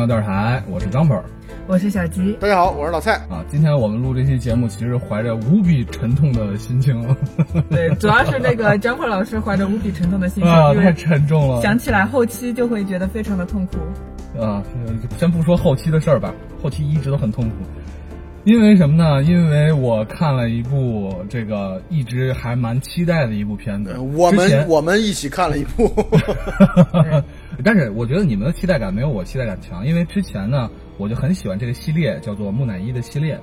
里是奇妙电台，我是张本我是小吉。大家好，我是老蔡。啊。今天我们录这期节目，其实怀着无比沉痛的心情对，主要是那个张鹏老师怀着无比沉痛的心情，啊，太沉重了。想起来后期就会觉得非常的痛苦。啊，先不说后期的事儿吧，后期一直都很痛苦。因为什么呢？因为我看了一部这个一直还蛮期待的一部片子。我们我们一起看了一部，但是我觉得你们的期待感没有我期待感强，因为之前呢，我就很喜欢这个系列，叫做木乃伊的系列，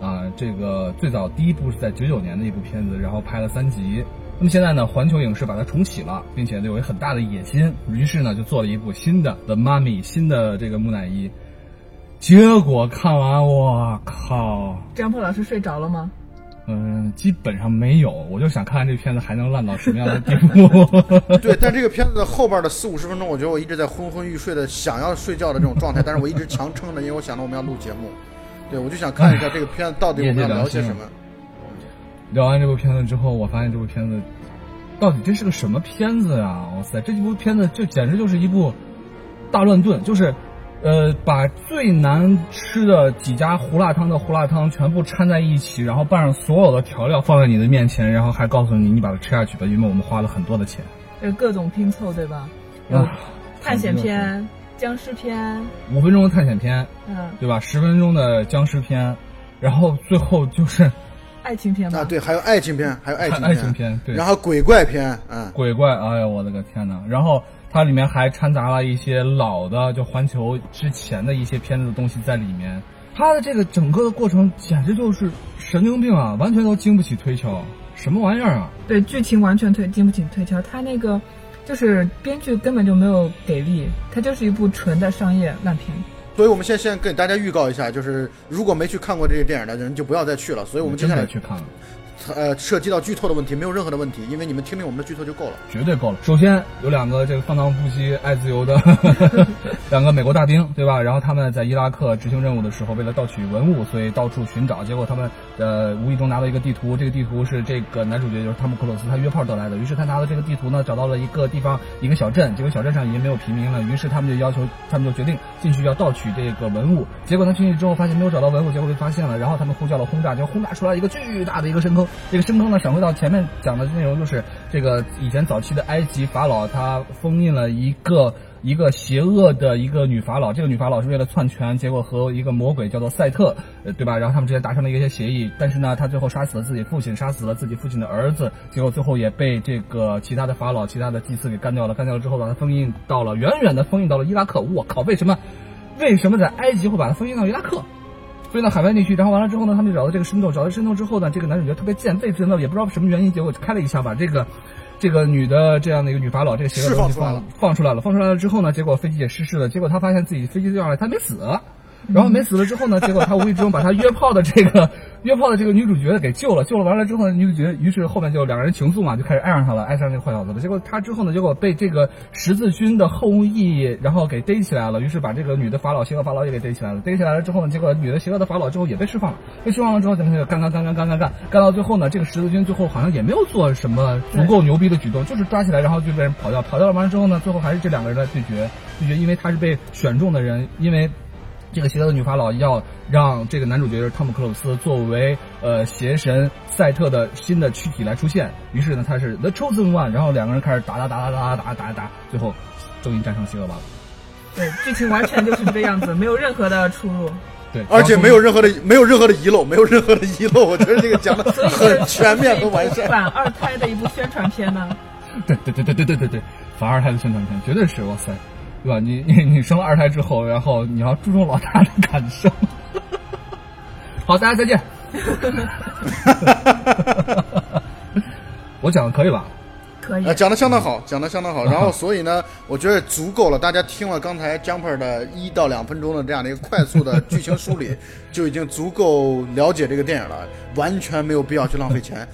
啊，这个最早第一部是在九九年的一部片子，然后拍了三集。那么现在呢，环球影视把它重启了，并且呢有一很大的野心，于是呢就做了一部新的《The Mummy》新的这个木乃伊。结果看完，我靠！张破老师睡着了吗？嗯，基本上没有，我就想看看这片子还能烂到什么样的地步。对，但这个片子的后边的四五十分钟，我觉得我一直在昏昏欲睡的想要睡觉的这种状态，但是我一直强撑着，因为我想着我们要录节目，对我就想看一下这个片子到底我们要聊些什么。聊完这部片子之后，我发现这部片子到底这是个什么片子啊？哇塞，这部片子就简直就是一部大乱炖，就是呃，把最难吃的几家胡辣汤的胡辣汤全部掺在一起，然后拌上所有的调料放在你的面前，然后还告诉你你把它吃下去吧，因为我们花了很多的钱。就是各种拼凑，对吧？啊，探险片、僵尸片，五分钟的探险片，嗯，对吧？十分钟的僵尸片，然后最后就是 爱情片吧。啊，对，还有爱情片，还有爱情爱情片，对，然后鬼怪片，嗯，鬼怪，哎呀，我的个天呐！然后它里面还掺杂了一些老的，就环球之前的一些片子的东西在里面。它的这个整个的过程简直就是神经病啊，完全都经不起推敲，什么玩意儿啊！对，剧情完全推经不起推敲，它那个就是编剧根本就没有给力，它就是一部纯的商业烂片。所以我们先先给大家预告一下，就是如果没去看过这个电影的人就不要再去了。所以我们接下来的去看了，呃涉及到剧透的问题没有任何的问题，因为你们听听我们的剧透就够了。绝对够了。首先有两个这个放荡不羁、爱自由的 两个美国大兵，对吧？然后他们在伊拉克执行任务的时候，为了盗取文物，所以到处寻找。结果他们呃无意中拿到一个地图，这个地图是这个男主角就是汤姆克鲁斯他约炮得来的。于是他拿到这个地图呢，找到了一个地方一个小镇，这个小镇上已经没有平民了。于是他们就要求，他们就决定进去要盗取这个文物。结果他进去之后发现没有找到文物，结果被发现了。然后他们呼叫了轰炸，就轰炸出来一个巨大的一个深坑。这个深坑呢，闪回到前面讲的内容就是这个以前早期的埃及法老他封印了一个。一个邪恶的一个女法老，这个女法老是为了篡权，结果和一个魔鬼叫做赛特，对吧？然后他们之间达成了一些协议，但是呢，他最后杀死了自己父亲，杀死了自己父亲的儿子，结果最后也被这个其他的法老、其他的祭司给干掉了。干掉了之后，把他封印到了远远的封印到了伊拉克。我靠，为什么？为什么在埃及会把他封印到伊拉克？飞到海外地区，然后完了之后呢，他们就找到这个深洞，找到深洞之后呢，这个男主角特别贱，被深洞也不知道什么原因，结果开了一枪，把这个这个女的这样的一个女法老这个邪恶的东西放放出来了放出来了，放出来了之后呢，结果飞机也失事了，结果他发现自己飞机掉下来，他没死，然后没死了之后呢，结果他无意之中把他约炮的这个约炮的这个女主角给救了，救了完了之后呢，女主角于是后面就两个人情愫嘛，就开始爱上他了，爱上那个坏小子了。结果他之后呢，结果被这个十字军的后裔然后给逮起来了，于是把这个女的法老邪恶法老也给逮起来了。逮起来了之后呢，结果女的邪恶的法老之后也被释放了。被释放了之后，咱们就干干干干干干干干到最后呢，这个十字军最后好像也没有做什么足够牛逼的举动，就是抓起来然后就被人跑掉，跑掉了完了之后呢，最后还是这两个人来对决，对决，因为他是被选中的人，因为。这个邪恶的女法老要让这个男主角就是汤姆克鲁斯作为呃邪神赛特的新的躯体来出现，于是呢他是 The Chosen One，然后两个人开始打打打打打打打打，最后终于战胜邪恶法老。对，剧情完全就是这个样子，没有任何的出入。对，而且没有任何的没有任何的遗漏，没有任何的遗漏，我觉得这个讲的很全面和完善。反二胎的一部宣传片呢。对对对对对对对对，反二胎的宣传片绝对是哇塞，对吧？你你你生了二胎之后，然后你要注重老大的感受。好，大家再见。我讲的可以吧？可以呃，，讲的相当好，讲的相当好。然后，所以呢，我觉得足够了。大家听了刚才 Jumper 的一到两分钟的这样的一个快速的剧情梳理，就已经足够了解这个电影了，完全没有必要去浪费钱。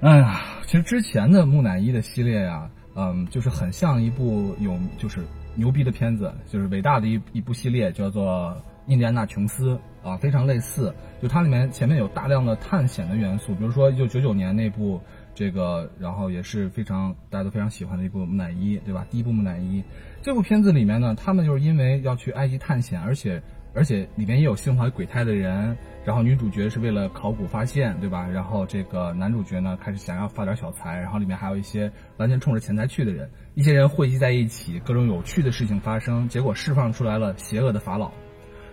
哎呀，其实之前的木乃伊的系列呀、嗯，就是很像一部有就是牛逼的片子，就是伟大的一一部系列，叫做《印第安纳琼斯》啊，非常类似。就它里面前面有大量的探险的元素，比如说一九九九年那部这个然后也是非常大家都非常喜欢的一部木乃伊，对吧？第一部木乃伊这部片子里面呢，他们就是因为要去埃及探险，而且而且里面也有心怀鬼胎的人，然后女主角是为了考古发现，对吧？然后这个男主角呢开始想要发点小财，然后里面还有一些完全冲着钱财去的人，一些人汇集在一起，各种有趣的事情发生，结果释放出来了邪恶的法老，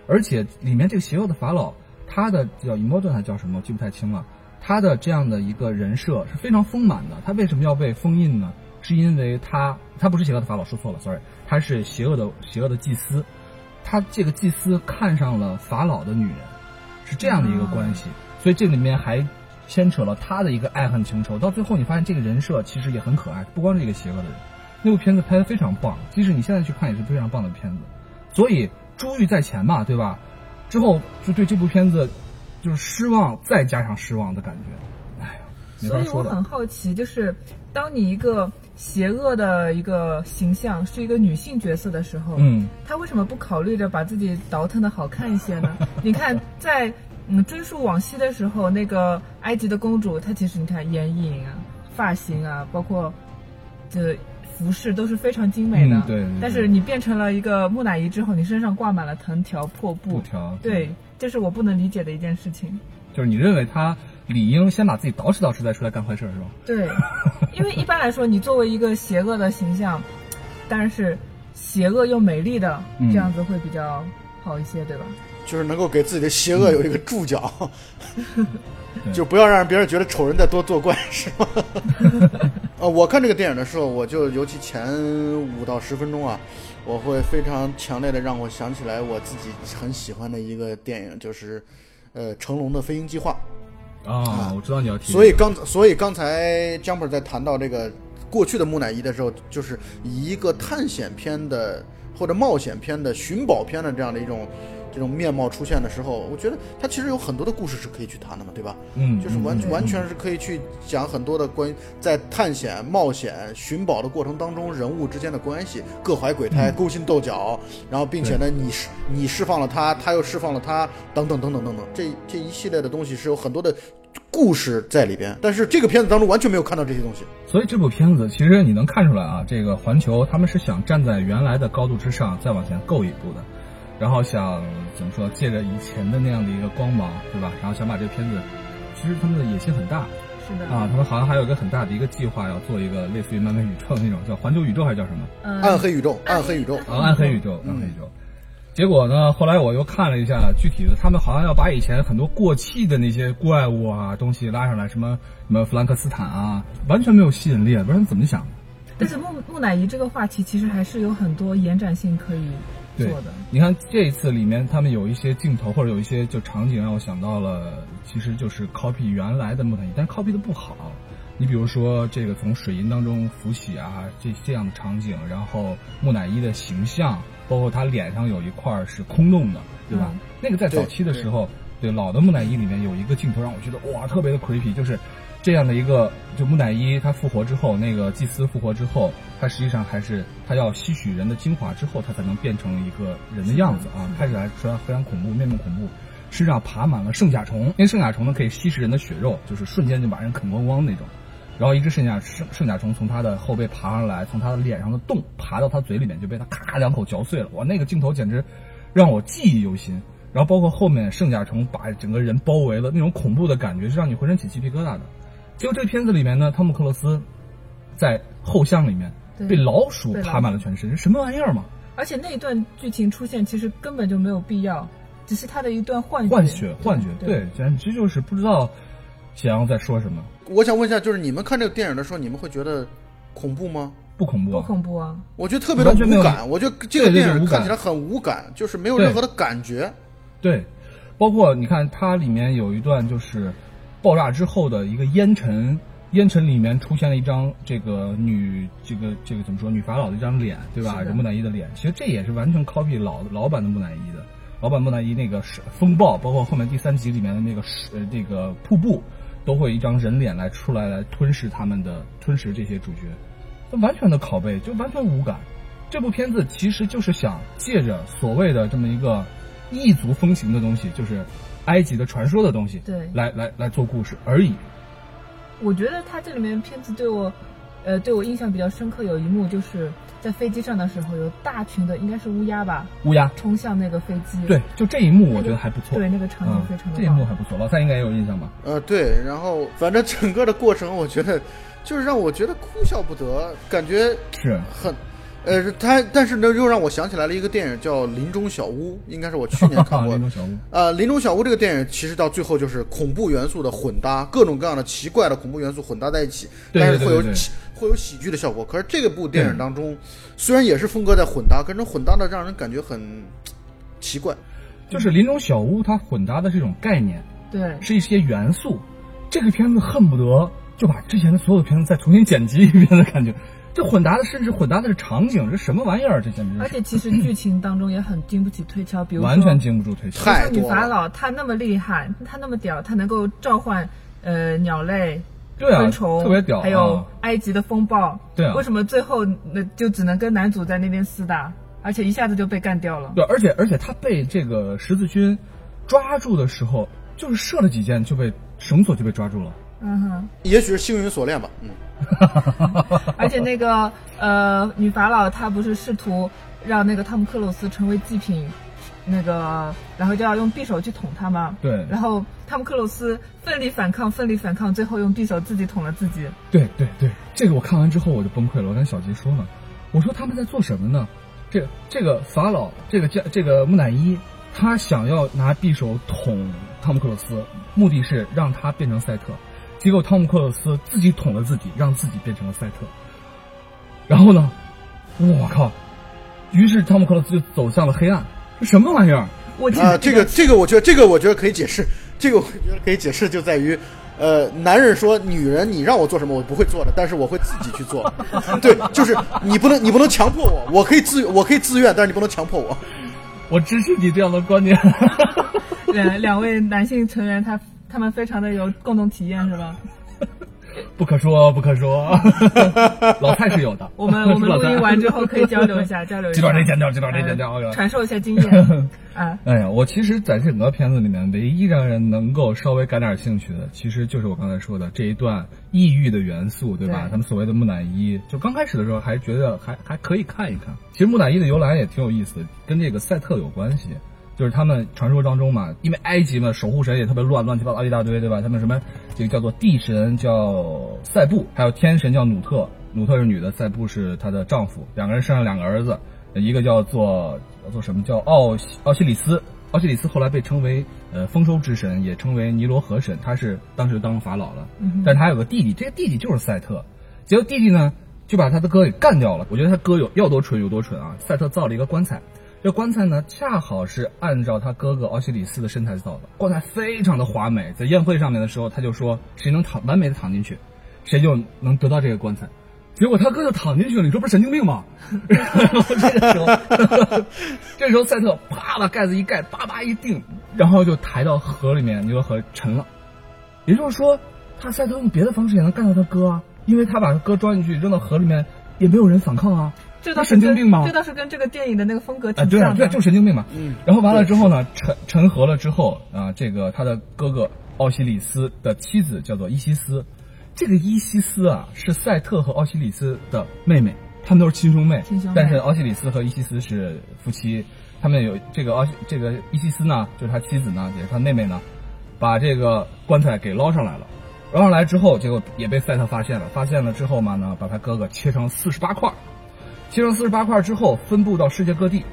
而且里面这个邪恶的法老，他的叫 i m o d o 还叫什么，我记不太清了。他的这样的一个人设是非常丰满的。他为什么要被封印呢？是因为他他不是邪恶的法老，说错了，sorry，他是邪恶的邪恶的祭司。他这个祭司看上了法老的女人，是这样的一个关系。所以这里面还牵扯了他的一个爱恨情仇。到最后你发现这个人设其实也很可爱，不光是一个邪恶的人。那部片子拍的非常棒，即使你现在去看也是非常棒的片子。所以珠玉在前嘛，对吧？之后就对这部片子。就是失望，再加上失望的感觉，哎呀，所以我很好奇，就是当你一个邪恶的一个形象是一个女性角色的时候，嗯，她为什么不考虑着把自己倒腾的好看一些呢？你看，在嗯追溯往昔的时候，那个埃及的公主，她其实你看眼影啊、发型啊，包括这服饰都是非常精美的，对。但是你变成了一个木乃伊之后，你身上挂满了藤条、破布条，对。这是我不能理解的一件事情，就是你认为他理应先把自己捯饬捯饬再出来干坏事是吧？对，因为一般来说，你作为一个邪恶的形象，但是邪恶又美丽的这样子会比较好一些，对吧？就是能够给自己的邪恶有一个注脚 就不要让别人觉得丑人在多作怪，是吗？呃，我看这个电影的时候，我就尤其前五到十分钟啊。我会非常强烈的让我想起来我自己很喜欢的一个电影，就是，呃，成龙的《飞鹰计划》啊，我知道你要提。所以刚所以刚才 Jumper 在谈到这个过去的木乃伊的时候，就是以一个探险片的或者冒险片的寻宝片的这样的一种。这种面貌出现的时候，我觉得它其实有很多的故事是可以去谈的嘛，对吧？嗯，就是完完全是可以去讲很多的关于在探险、冒险、寻宝的过程当中人物之间的关系，各怀鬼胎、勾心斗角，然后并且呢，你释你释放了他，他又释放了他，等等等等等等，这这一系列的东西是有很多的故事在里边，但是这个片子当中完全没有看到这些东西。所以这部片子其实你能看出来啊，这个环球他们是想站在原来的高度之上再往前够一步的。然后想怎么说，借着以前的那样的一个光芒，对吧？然后想把这个片子，其实他们的野心很大，是的啊，他们好像还有一个很大的一个计划，要做一个类似于漫威宇宙那种叫环球宇宙还是叫什么？暗黑宇宙，暗黑宇宙啊，暗黑宇宙，暗黑宇宙。结果呢，后来我又看了一下具体的，他们好像要把以前很多过气的那些怪物啊东西拉上来，什么什么弗兰克斯坦啊，完全没有吸引力，不知道你怎么想的。但是木木乃伊这个话题其实还是有很多延展性可以。对，你看这一次里面，他们有一些镜头或者有一些就场景让我想到了，其实就是 copy 原来的木乃伊，但是 copy 的不好。你比如说这个从水银当中浮起啊，这这样的场景，然后木乃伊的形象，包括他脸上有一块是空洞的，对吧？那个在早期的时候，对老的木乃伊里面有一个镜头让我觉得哇，特别的 creepy，就是。这样的一个就木乃伊，他复活之后，那个祭司复活之后，他实际上还是他要吸取人的精华之后，他才能变成一个人的样子啊！开始来说非常恐怖，面目恐怖，身上爬满了圣甲虫，因为圣甲虫呢可以吸食人的血肉，就是瞬间就把人啃光光那种。然后一只圣甲圣圣甲虫从他的后背爬上来，从他的脸上的洞爬到他嘴里面，就被他咔两口嚼碎了。哇，那个镜头简直让我记忆犹新。然后包括后面圣甲虫把整个人包围了，那种恐怖的感觉是让你浑身起鸡皮疙瘩的。结果这个片子里面呢，汤姆克鲁斯在后巷里面被老鼠爬满了全身，什么玩意儿嘛？而且那一段剧情出现其实根本就没有必要，只是他的一段幻幻觉，幻觉，对，简直就是不知道想要在说什么。我想问一下，就是你们看这个电影的时候，你们会觉得恐怖吗？不恐怖，不恐怖啊！我觉得特别的无感，我觉得这个电影看起来很无感，就是没有任何的感觉。对，包括你看它里面有一段就是。爆炸之后的一个烟尘，烟尘里面出现了一张这个女，这个这个怎么说？女法老的一张脸，对吧？木乃伊的脸，其实这也是完全 copy 老老版的木乃伊的。老版木乃伊那个是风暴，包括后面第三集里面的那个呃那个瀑布，都会一张人脸来出来来吞噬他们的，吞噬这些主角，完全的拷贝，就完全无感。这部片子其实就是想借着所谓的这么一个异族风情的东西，就是。埃及的传说的东西，对，来来来做故事而已。我觉得他这里面片子对我，呃，对我印象比较深刻，有一幕就是在飞机上的时候，有大群的应该是乌鸦吧，乌鸦，冲向那个飞机。对，就这一幕我觉得还不错。对，那个场景嗯非常的这一幕还不错，老三应该也有印象吧？呃，对，然后反正整个的过程，我觉得就是让我觉得哭笑不得，感觉是，很，呃，他但是呢，又让我想起来了一个电影叫《林中小屋》，应该是我去年看过的。林中小屋。呃，《林中小屋》这个电影其实到最后就是恐怖元素的混搭，各种各样的奇怪的恐怖元素混搭在一起，但是会有对对对喜会有喜剧的效果。可是这个部电影当中，虽然也是风格在混搭，可是混搭的让人感觉很奇怪。就是林中小屋，它混搭的这种概念对，是一些元素，这个片子恨不得就把之前的所有的片子再重新剪辑一遍的感觉。这混搭的甚至混搭的是场景，这什么玩意儿？这简直是而且其实剧情当中也很经不起推敲，比如说完全经不住推敲。太像女。法老，她那么厉害，她那么屌，她能够召唤呃鸟类、对啊昆虫，特别屌还有啊埃及的风暴。对啊为什么最后那就只能跟男主在那边厮打，而且一下子就被干掉了？对，而且而且他被这个十字军抓住的时候，就是射了几箭就被绳索就被抓住了。嗯哼，也许是幸运锁链吧，嗯，而且那个呃女法老她不是试图让那个汤姆克鲁斯成为祭品。那个，然后就要用匕首去捅他吗？对然后汤姆克鲁斯奋力反抗，奋力反抗，最后用匕首自己捅了自己。对对对，这个我看完之后我就崩溃了。我跟小杰说呢，我说他们在做什么呢？这这个法老，这个加这个木乃伊，他想要拿匕首捅汤姆克鲁斯，目的是让他变成赛特。结果汤姆克鲁斯自己捅了自己，让自己变成了赛特。然后呢，我靠！于是汤姆克鲁斯就走向了黑暗。这什么玩意儿？我啊、这个这个我觉得这个我觉得可以解释，这个我觉得可以解释就在于，呃，男人说女人你让我做什么我不会做的，但是我会自己去做。对，就是你不能你不能强迫我，我可以自我可以自愿，但是你不能强迫我。我支持你这样的观点。两两位男性成员他他们非常的有共同体验是吧？不可说，不可说。老蔡是有的。我们我们录音完之后可以交流一下，交流一下。这段得剪掉，这段得剪掉。呃传授一下经验啊。哎呀，我其实在整个片子里面，唯一让人能够稍微感点兴趣的，其实就是我刚才说的这一段异域的元素，对吧？对他们所谓的木乃伊，就刚开始的时候还觉得还还可以看一看。其实木乃伊的由来也挺有意思的，跟这个赛特有关系。就是他们传说当中嘛，因为埃及嘛，守护神也特别乱，乱七八糟一大堆，对吧？他们什么这个叫做地神叫塞布，还有天神叫努特，努特是女的，塞布是她的丈夫，两个人生了两个儿子，一个叫做叫做什么叫奥西奥西里斯，奥西里斯后来被称为呃丰收之神，也称为尼罗河神，他是当时当法老了，嗯但是他有个弟弟，这个弟弟就是赛特，结果弟弟呢就把他的哥给干掉了。我觉得他哥有要多蠢有多蠢啊！赛特造了一个棺材，这棺材呢恰好是按照他哥哥奥西里斯的身材造的，棺材非常的华美。在宴会上面的时候，他就说谁能躺完美的躺进去，谁就能得到这个棺材。结果他哥就躺进去了，你说不是神经病吗？然 后这个 时候，这时候赛特啪把盖子一盖，叭叭一定，然后就抬到河里面，尼罗河沉了。也就是说，他赛特用别的方式也能干掉他哥啊，因为他把哥装进去扔到河里面，也没有人反抗啊。他这倒是跟神经病吗这倒是跟这个电影的那个风格啊，挺对啊，对。就是神经病嘛。嗯然后完了之后呢，沉沉河了之后啊，这个他的哥哥奥西里斯的妻子叫做伊西斯，这个伊西斯啊是赛特和奥西里斯的妹妹，他们都是亲兄妹。亲兄妹但是奥西里斯和伊西斯是夫妻，他们有这个奥西这个伊西斯呢，就是他妻子呢，也是他妹妹呢，把这个棺材给捞上来了。捞上来之后，结果也被赛特发现了。发现了之后嘛呢，把他哥哥切成四十八块儿，切成四十八块之后，分布到世界各地。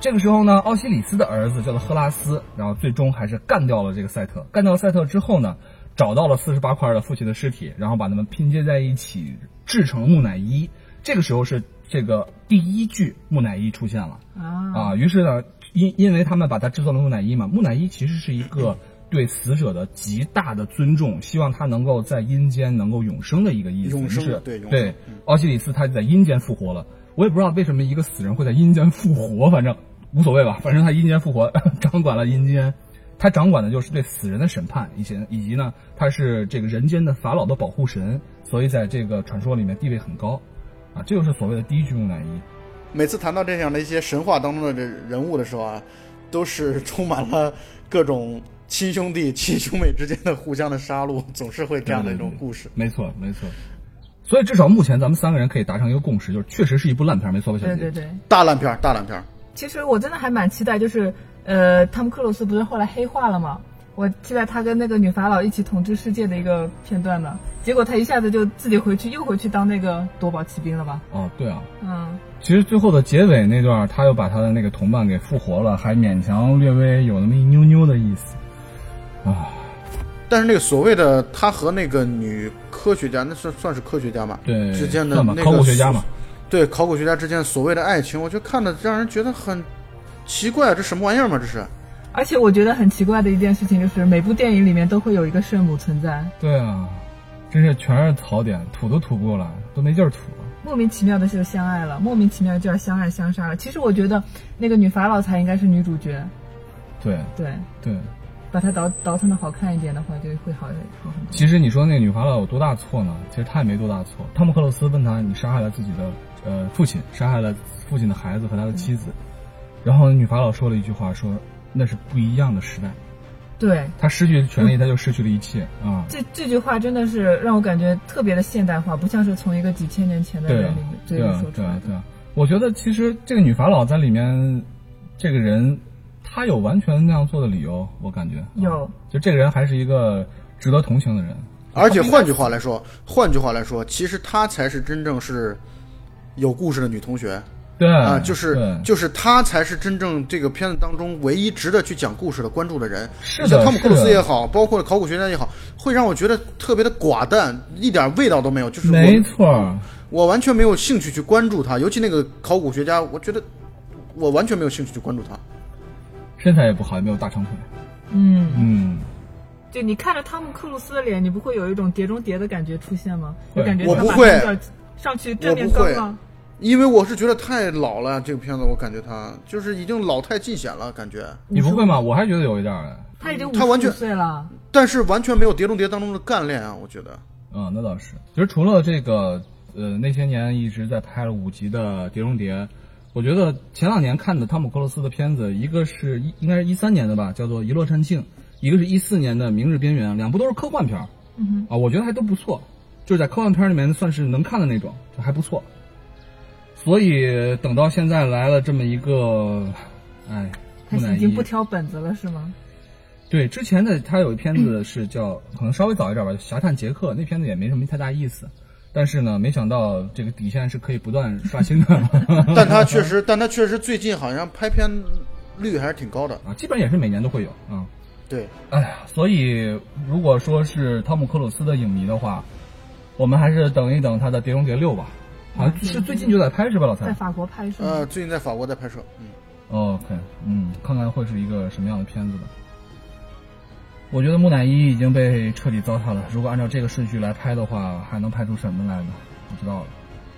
这个时候呢，奥西里斯的儿子叫做赫拉斯，然后最终还是干掉了这个赛特。干掉赛特之后呢，找到了四十八块的父亲的尸体，然后把它们拼接在一起，制成木乃伊。这个时候是这个第一具木乃伊出现了。啊啊，于是呢，因因为他们把它制作了木乃伊嘛，木乃伊其实是一个对死者的极大的尊重，希望他能够在阴间能够永生的一个意思。永生是对奥西里斯他在阴间复活了。我也不知道为什么一个死人会在阴间复活，反正无所谓吧，反正他阴间复活，掌管了阴间。他掌管的就是对死人的审判，以前以及呢，他是这个人间的法老的保护神，所以在这个传说里面地位很高，啊，这就是所谓的第一具木乃伊。每次谈到这样的一些神话当中的这人物的时候啊，都是充满了各种亲兄弟、亲兄妹之间的互相的杀戮，总是会这样的一种故事。没错，没错。所以至少目前咱们三个人可以达成一个共识，就是确实是一部烂片，没错吧，小姐？对对对。大烂片，大烂片。其实我真的还蛮期待，就是呃，汤姆克鲁斯不是后来黑化了吗？我期待他跟那个女法老一起统治世界的一个片段呢。结果他一下子就自己回去，又回去当那个夺宝奇兵了吧？哦，对啊。嗯。其实最后的结尾那段，他又把他的那个同伴给复活了，还勉强略微有那么一妞妞的意思。啊。但是那个所谓的他和那个女科学家，那算算是科学家嘛？对。之间的那个考古学家嘛？对，考古学家之间所谓的爱情，我就看的让人觉得很奇怪，这什么玩意儿嘛？这是。而且我觉得很奇怪的一件事情就是，每部电影里面都会有一个圣母存在。对啊，真是全是槽点，吐都吐不过来，都没劲儿吐了。莫名其妙的就相爱了，莫名其妙就要相爱相杀了。其实我觉得那个女法老才应该是女主角。对对对，把它倒倒腾的好看一点的话，就会好好很多。其实你说那个女法老有多大错呢？其实她也没多大错。汤姆克鲁斯问他：“你杀害了自己的呃父亲，杀害了父亲的孩子和他的妻子。”然后女法老说了一句话说。那是不一样的时代，对他失去权利，他就失去了一切啊！这这句话真的是让我感觉特别的现代化，不像是从一个几千年前的人里面对啊对啊对啊！我觉得其实这个女法老在里面，这个人他有完全那样做的理由，我感觉有，就这个人还是一个值得同情的人。而且换句话来说，换句话来说，其实她才是真正是有故事的女同学。对啊，就是就是她才是真正这个片子当中唯一值得去讲故事的关注的人。是像汤姆克鲁斯也好，包括考古学家也好，会让我觉得特别的寡淡，一点味道都没有。就是没错，我完全没有兴趣去关注他。尤其那个考古学家，我觉得我完全没有兴趣去关注他。身材也不好，也没有大长腿。嗯嗯，就你看着汤姆克鲁斯的脸，你不会有一种碟中谍的感觉出现吗？我感觉我不会上去正面刚吗。因为我是觉得太老了，这个片子我感觉他就是已经老态尽显了，感觉。你不会吗？我还觉得有一点他已经他完全岁了，但是完全没有《碟中谍》当中的干练啊，我觉得。嗯，那倒是。其实除了这个，呃，那些年一直在拍了五集的《碟中谍》，我觉得前两年看的汤姆克鲁斯的片子，一个是一应该是一三年的吧，叫做《一落千庆》，一个是一四年的《明日边缘》，两部都是科幻片嗯啊，我觉得还都不错，就是在科幻片里面算是能看的那种，就还不错。所以等到现在来了这么一个，哎，他已经不挑本子了是吗？对，之前的他有一片子是叫，可能稍微早一点吧，《侠探杰克》那片子也没什么太大意思，但是呢，没想到这个底线是可以不断刷新的。但他确实，但他确实最近好像拍片率还是挺高的啊，基本也是每年都会有啊。对，哎呀，所以如果说是汤姆克鲁斯的影迷的话，我们还是等一等他的《碟中谍六》吧。好像是最近就在拍是吧，老蔡？在法国拍摄。呃，最近在法国在拍摄。嗯。OK，嗯，看看会是一个什么样的片子吧。我觉得木乃伊已经被彻底糟蹋了。如果按照这个顺序来拍的话，还能拍出什么来呢？不知道了。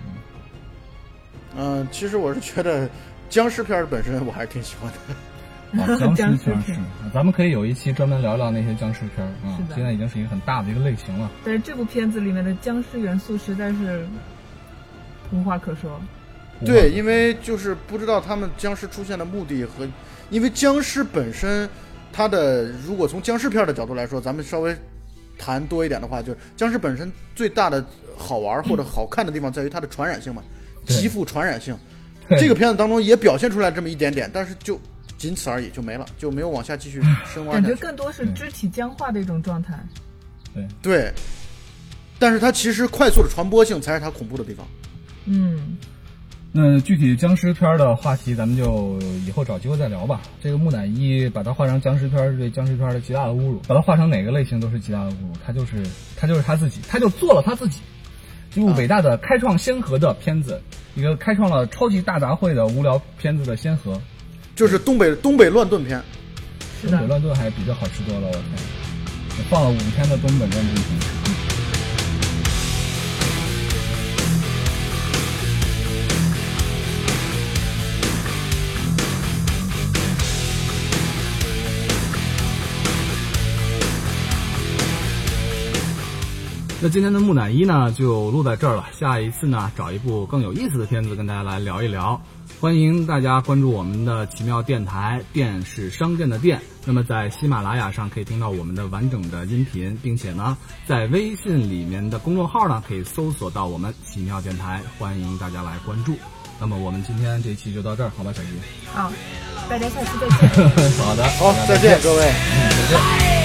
嗯。嗯，其实我是觉得僵尸片本身我还是挺喜欢的。啊，僵尸片是，咱们可以有一期专门聊聊那些僵尸片啊。现在已经是一个很大的一个类型了。但是这部片子里面的僵尸元素实在是。无话可说，对，因为就是不知道他们僵尸出现的目的和，因为僵尸本身，它的如果从僵尸片的角度来说，咱们稍微谈多一点的话，就是僵尸本身最大的好玩或者好看的地方在于它的传染性嘛，极富传染性。这个片子当中也表现出来这么一点点，但是就仅此而已，就没了，就没有往下继续深挖。感觉更多是肢体僵化的一种状态。对对，但是它其实快速的传播性才是它恐怖的地方。嗯，那具体僵尸片的话题，咱们就以后找机会再聊吧。这个木乃伊把它画成僵尸片，是对僵尸片的极大的侮辱；把它画成哪个类型都是极大的侮辱。他就是他就是他自己，他就做了他自己，一部伟大的开创先河的片子，一个开创了超级大杂烩的无聊片子的先河，就是东北东北乱炖片。东北乱炖还比较好吃多了，我天！放了五天的东北乱炖那今天的木乃伊呢，就录在这儿了。下一次呢，找一部更有意思的片子跟大家来聊一聊。欢迎大家关注我们的奇妙电台，电是商店的店。那么在喜马拉雅上可以听到我们的完整的音频，并且呢，在微信里面的公众号呢，可以搜索到我们奇妙电台，欢迎大家来关注。那么我们今天这一期就到这儿，好吧，小吉。好，大家下期再见。好的，好，再见各位。嗯，再见。